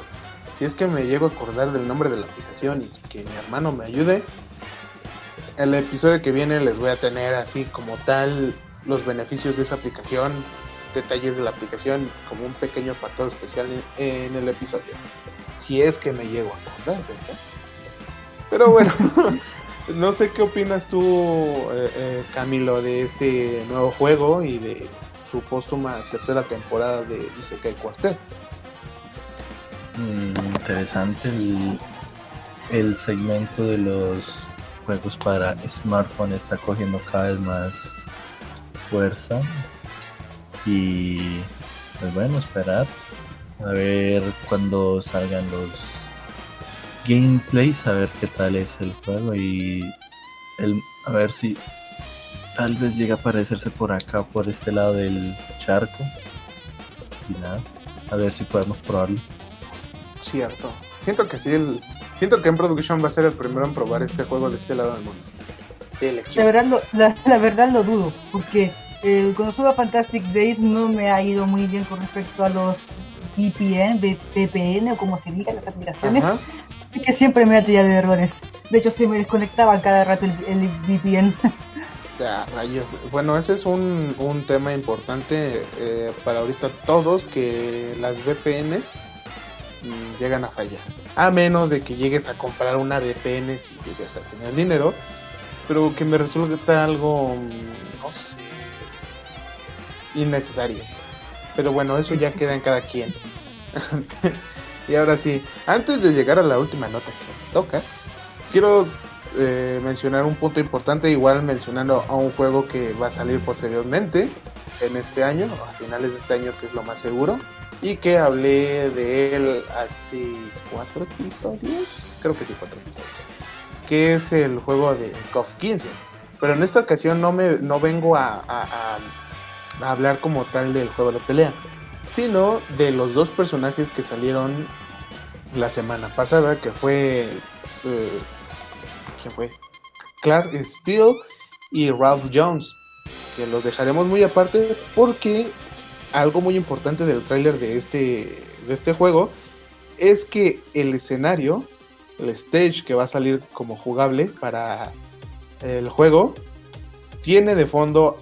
si es que me llego a acordar del nombre de la aplicación y que mi hermano me ayude. El episodio que viene les voy a tener así como tal los beneficios de esa aplicación, detalles de la aplicación como un pequeño apartado especial en, el episodio. Si es que me llego a acordar, Pero bueno, no sé qué opinas tú, eh, eh, Camilo, de este nuevo juego y de su póstuma tercera temporada de Isekai Quartet. Mm, interesante el, el segmento de los juegos para smartphone está cogiendo cada vez más fuerza y pues bueno, esperar a ver cuando salgan los gameplays, a ver qué tal es el juego y el, a ver si tal vez llega a aparecerse por acá, por este lado del charco. Y nada, a ver si podemos probarlo. Cierto. Siento que sí, el, siento que en Production va a ser el primero en probar este juego de este lado del mundo. La verdad, lo, la verdad lo dudo, porque el Konosuba Fantastic Days no me ha ido muy bien con respecto a los VPN, VPN o como se diga, las aplicaciones, que siempre me ha tirado de errores. De hecho, se me desconectaba cada rato el, VPN. Ya, rayos. Bueno, ese es un, un tema importante eh, para ahorita todos, que las VPNs llegan a fallar. A menos de que llegues a comprar una VPN si llegas a tener dinero, pero que me resulta algo, no sé, innecesario. Pero bueno, eso ya queda en cada quien. y ahora sí, antes de llegar a la última nota que toca, quiero eh, mencionar un punto importante, igual mencionando a un juego que va a salir posteriormente en este año, a finales de este año que es lo más seguro, y que hablé de él hace cuatro episodios, creo que sí, cuatro episodios, que es el juego de KOF 15. Pero en esta ocasión no, me, no vengo a hablar como tal del juego de pelea, sino de los dos personajes que salieron la semana pasada, que fue... Eh, ¿Quién fue? Clark Steele y Ralph Jones, que los dejaremos muy aparte porque algo muy importante del tráiler de este, de este juego es que el escenario, el stage que va a salir como jugable para el juego, tiene de fondo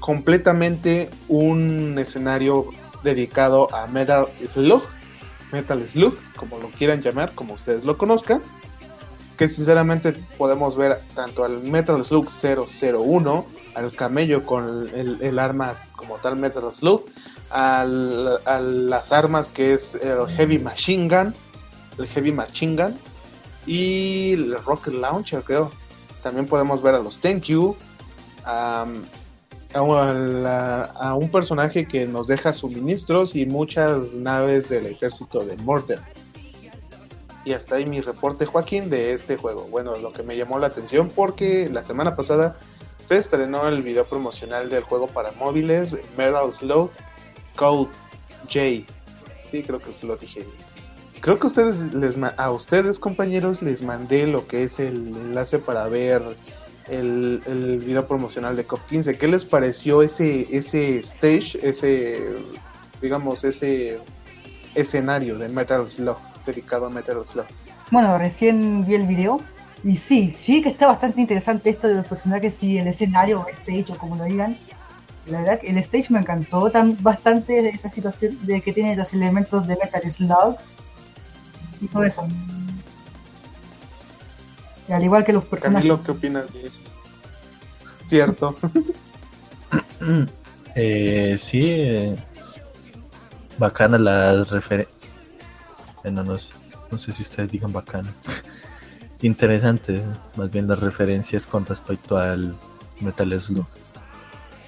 completamente un escenario dedicado a Metal Slug, Metal Slug, como lo quieran llamar, como ustedes lo conozcan, que sinceramente podemos ver tanto al Metal Slug 001, al camello con el, arma como tal Metal Slug, a las armas que es el Heavy Machine Gun, el Heavy Machine Gun y el Rocket Launcher creo. También podemos ver a los Thank You, a, un personaje que nos deja suministros y muchas naves del ejército de Morten. Y hasta ahí mi reporte, Joaquín, de este juego. Bueno, lo que me llamó la atención porque la semana pasada se estrenó el video promocional del juego para móviles, Metal Slow Code J. Sí, creo que lo dije. Creo que ustedes les a ustedes compañeros les mandé lo que es el enlace para ver el, video promocional de COF 15. ¿Qué les pareció ese ese stage, ese digamos ese escenario de Metal Slug dedicado a Metal Slug? Bueno, recién vi el video y sí, sí que está bastante interesante esto de los personajes y el escenario o stage o como lo digan. La verdad que el stage me encantó tan, bastante esa situación de que tiene los elementos de Metal Slug y todo eso. Y al igual que los personajes. Camilo, ¿qué opinas de eso? Cierto. eh, sí, eh, bacana la referencia. Bueno, no, no, sé si ustedes digan bacana. Interesante, más bien las referencias con respecto al Metal Slug.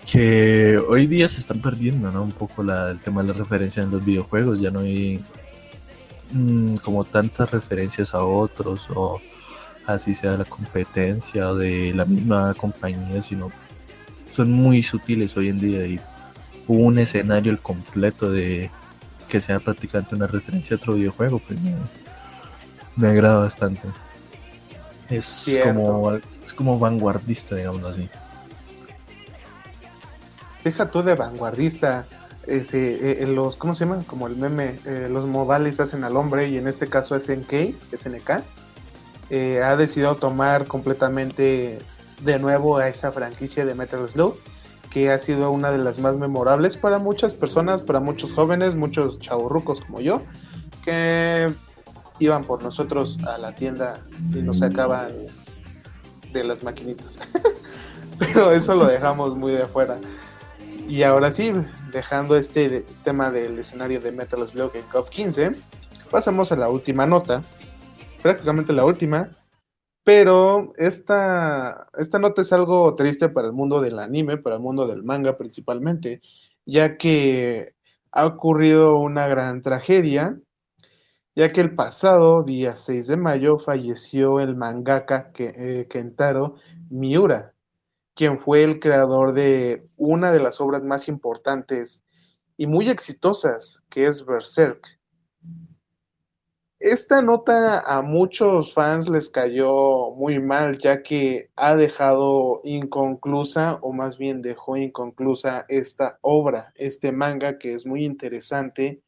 Que hoy día se están perdiendo, ¿no? Un poco la, el tema de las referencias en los videojuegos. Ya no hay Mm, como tantas referencias a otros o así sea la competencia o de la misma compañía, sino son muy sutiles hoy en día y un escenario el completo de que sea prácticamente una referencia a otro videojuego, pues me, agrada bastante. Es como es como vanguardista, digamos así. Deja tú de vanguardista ese, eh, los, ¿cómo se llaman? Como el meme, eh, los modales hacen al hombre y en este caso SNK, SNK, eh, ha decidido tomar completamente de nuevo a esa franquicia de Metal Slug, que ha sido una de las más memorables para muchas personas, para muchos jóvenes, muchos chaburrucos como yo, que iban por nosotros a la tienda y nos sacaban de las maquinitas. Pero eso lo dejamos muy de afuera. Y ahora sí, dejando este tema del escenario de Metal Slug en COF 15, pasamos a la última nota, prácticamente la última, pero esta, esta nota es algo triste para el mundo del anime, para el mundo del manga principalmente, ya que ha ocurrido una gran tragedia, ya que el pasado día 6 de mayo falleció el mangaka eh, Kentaro Miura, quien fue el creador de una de las obras más importantes y muy exitosas, que es Berserk. Esta nota a muchos fans les cayó muy mal, ya que ha dejado inconclusa, o más bien dejó inconclusa esta obra, este manga que es muy interesante.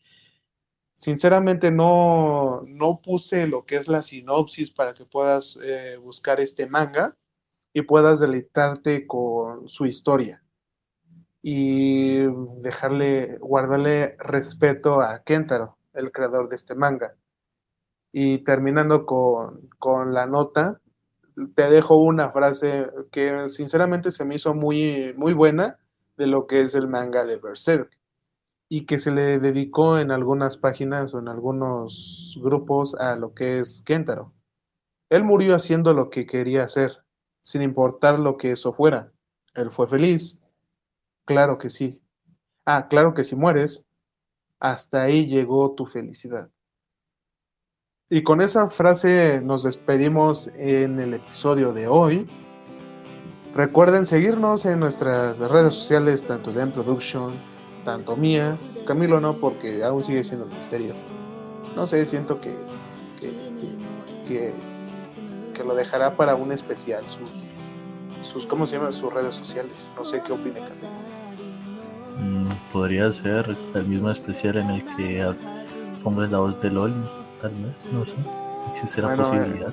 Sinceramente no, no puse lo que es la sinopsis para que puedas eh, buscar este manga, y puedas deleitarte con su historia y dejarle, guardarle respeto a Kentaro, el creador de este manga. Y terminando con, con la nota, te dejo una frase que sinceramente se me hizo muy, muy buena de lo que es el manga de Berserk y que se le dedicó en algunas páginas o en algunos grupos a lo que es Kentaro. Él murió haciendo lo que quería hacer, sin importar lo que eso fuera. Él fue feliz. Claro que sí. Ah, claro que si mueres, hasta ahí llegó tu felicidad. Y con esa frase nos despedimos en el episodio de hoy. Recuerden seguirnos en nuestras redes sociales, tanto de M Production, tanto mías. Camilo no, porque aún sigue siendo un misterio. No sé, siento que, que, lo dejará para un especial, sus, sus ¿cómo se llaman? Sus redes sociales. No sé qué opina mm, podría ser el mismo especial en el que pongas la voz de Loli, tal vez, no sé. Existe la posibilidad.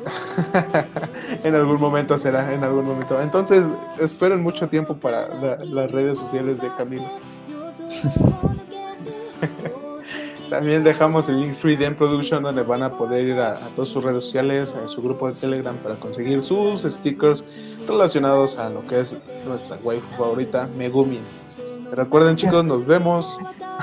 en algún momento será, en algún momento. Entonces, esperen mucho tiempo para las redes sociales de Camilo. También dejamos el link Free de Production donde van a poder ir a, todas sus redes sociales, a su grupo de Telegram para conseguir sus stickers relacionados a lo que es nuestra waifu favorita, Megumin. Recuerden chicos, nos vemos.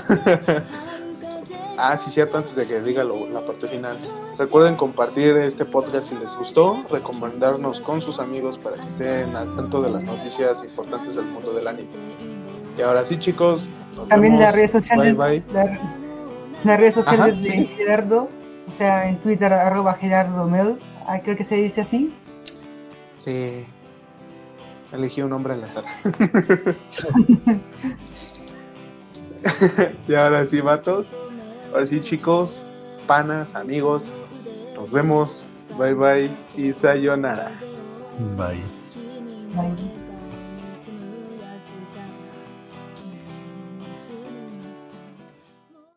ah, sí, cierto, antes de que diga la parte final. Recuerden compartir este podcast si les gustó, recomendarnos con sus amigos para que estén al tanto de las noticias importantes del mundo del anime. Y ahora sí chicos. También las redes sociales. Bye, bye las redes sociales de Gerardo o sea, en Twitter arroba Gerardo Mel, creo que se dice así. Sí. Elegí un nombre al azar. y ahora sí, vatos. Ahora sí, chicos, panas, amigos. Nos vemos. Bye bye y sayonara. Bye. Bye.